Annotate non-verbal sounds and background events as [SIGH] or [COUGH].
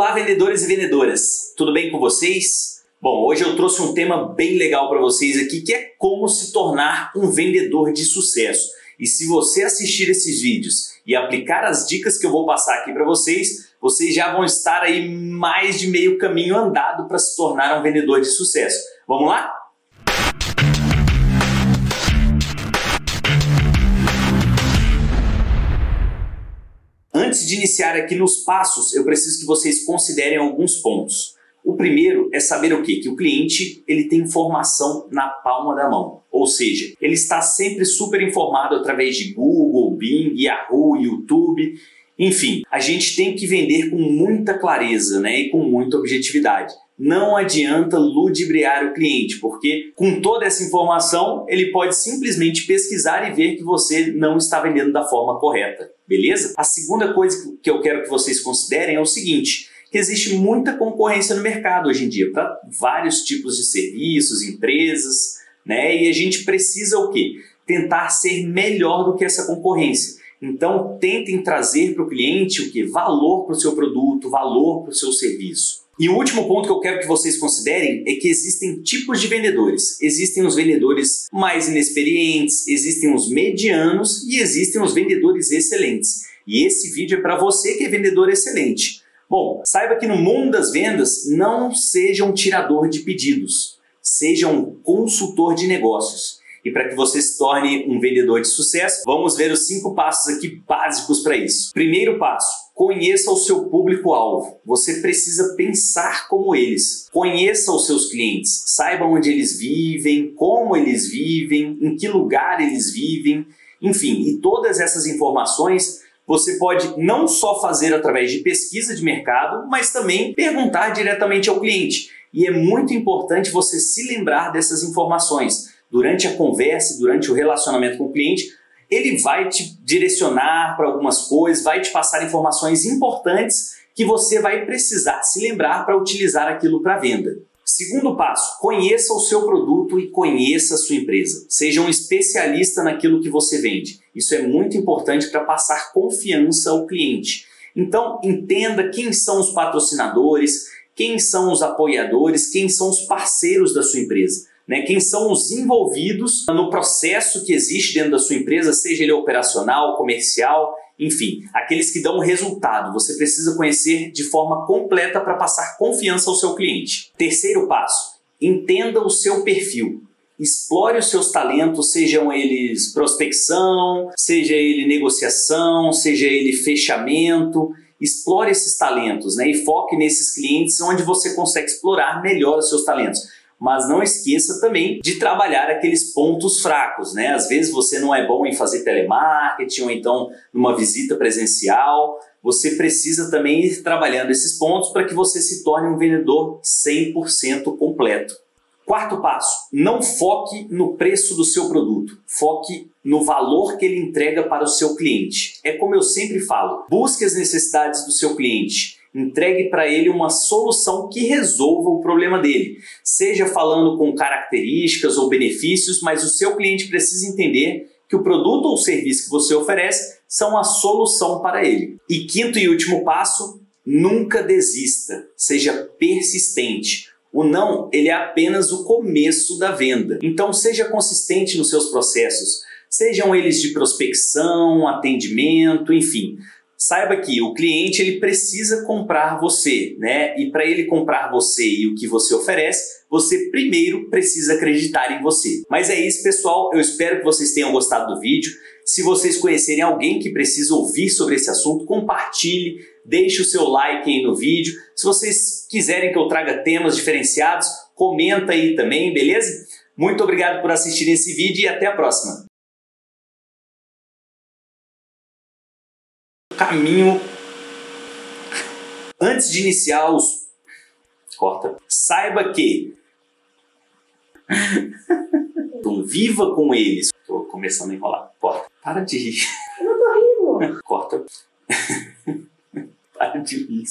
Olá, vendedores e vendedoras, tudo bem com vocês? Bom, hoje eu trouxe um tema bem legal para vocês aqui que é como se tornar um vendedor de sucesso. E se você assistir esses vídeos e aplicar as dicas que eu vou passar aqui para vocês, vocês já vão estar aí mais de meio caminho andado para se tornar um vendedor de sucesso. Vamos lá? Antes de iniciar aqui nos passos, eu preciso que vocês considerem alguns pontos. O primeiro é saber o quê? Que o cliente ele tem informação na palma da mão. Ou seja, ele está sempre super informado através de Google, Bing, Yahoo, YouTube. Enfim, a gente tem que vender com muita clareza né, e com muita objetividade. Não adianta ludibriar o cliente, porque com toda essa informação ele pode simplesmente pesquisar e ver que você não está vendendo da forma correta beleza? A segunda coisa que eu quero que vocês considerem é o seguinte, que existe muita concorrência no mercado hoje em dia para vários tipos de serviços, empresas, né? E a gente precisa o quê? Tentar ser melhor do que essa concorrência. Então, tentem trazer para o cliente o que? Valor para o seu produto, valor para o seu serviço. E o último ponto que eu quero que vocês considerem é que existem tipos de vendedores. Existem os vendedores mais inexperientes, existem os medianos e existem os vendedores excelentes. E esse vídeo é para você que é vendedor excelente. Bom, saiba que no mundo das vendas não seja um tirador de pedidos, seja um consultor de negócios. E para que você se torne um vendedor de sucesso, vamos ver os cinco passos aqui básicos para isso. Primeiro passo: Conheça o seu público-alvo. Você precisa pensar como eles. Conheça os seus clientes. Saiba onde eles vivem, como eles vivem, em que lugar eles vivem. Enfim, e todas essas informações você pode não só fazer através de pesquisa de mercado, mas também perguntar diretamente ao cliente. E é muito importante você se lembrar dessas informações. Durante a conversa, durante o relacionamento com o cliente, ele vai te direcionar para algumas coisas, vai te passar informações importantes que você vai precisar se lembrar para utilizar aquilo para venda. Segundo passo, conheça o seu produto e conheça a sua empresa. Seja um especialista naquilo que você vende. Isso é muito importante para passar confiança ao cliente. Então, entenda quem são os patrocinadores, quem são os apoiadores, quem são os parceiros da sua empresa né, quem são os envolvidos no processo que existe dentro da sua empresa, seja ele operacional, comercial, enfim, aqueles que dão resultado. Você precisa conhecer de forma completa para passar confiança ao seu cliente. Terceiro passo: entenda o seu perfil. Explore os seus talentos, sejam eles prospecção, seja ele negociação, seja ele fechamento. Explore esses talentos né, e foque nesses clientes onde você consegue explorar melhor os seus talentos mas não esqueça também de trabalhar aqueles pontos fracos, né? Às vezes você não é bom em fazer telemarketing ou então numa visita presencial, você precisa também ir trabalhando esses pontos para que você se torne um vendedor 100% completo. Quarto passo, não foque no preço do seu produto, foque no valor que ele entrega para o seu cliente. É como eu sempre falo, busque as necessidades do seu cliente entregue para ele uma solução que resolva o problema dele. Seja falando com características ou benefícios, mas o seu cliente precisa entender que o produto ou serviço que você oferece são a solução para ele. E quinto e último passo, nunca desista, seja persistente. O não, ele é apenas o começo da venda. Então seja consistente nos seus processos, sejam eles de prospecção, atendimento, enfim saiba que o cliente ele precisa comprar você, né? E para ele comprar você e o que você oferece, você primeiro precisa acreditar em você. Mas é isso, pessoal. Eu espero que vocês tenham gostado do vídeo. Se vocês conhecerem alguém que precisa ouvir sobre esse assunto, compartilhe, deixe o seu like aí no vídeo. Se vocês quiserem que eu traga temas diferenciados, comenta aí também, beleza? Muito obrigado por assistir esse vídeo e até a próxima. Caminho antes de iniciar os corta. Saiba que então, viva com eles. Tô começando a enrolar. Corta. Para de rir. Eu não tô rindo. Corta. [LAUGHS] Para de rir.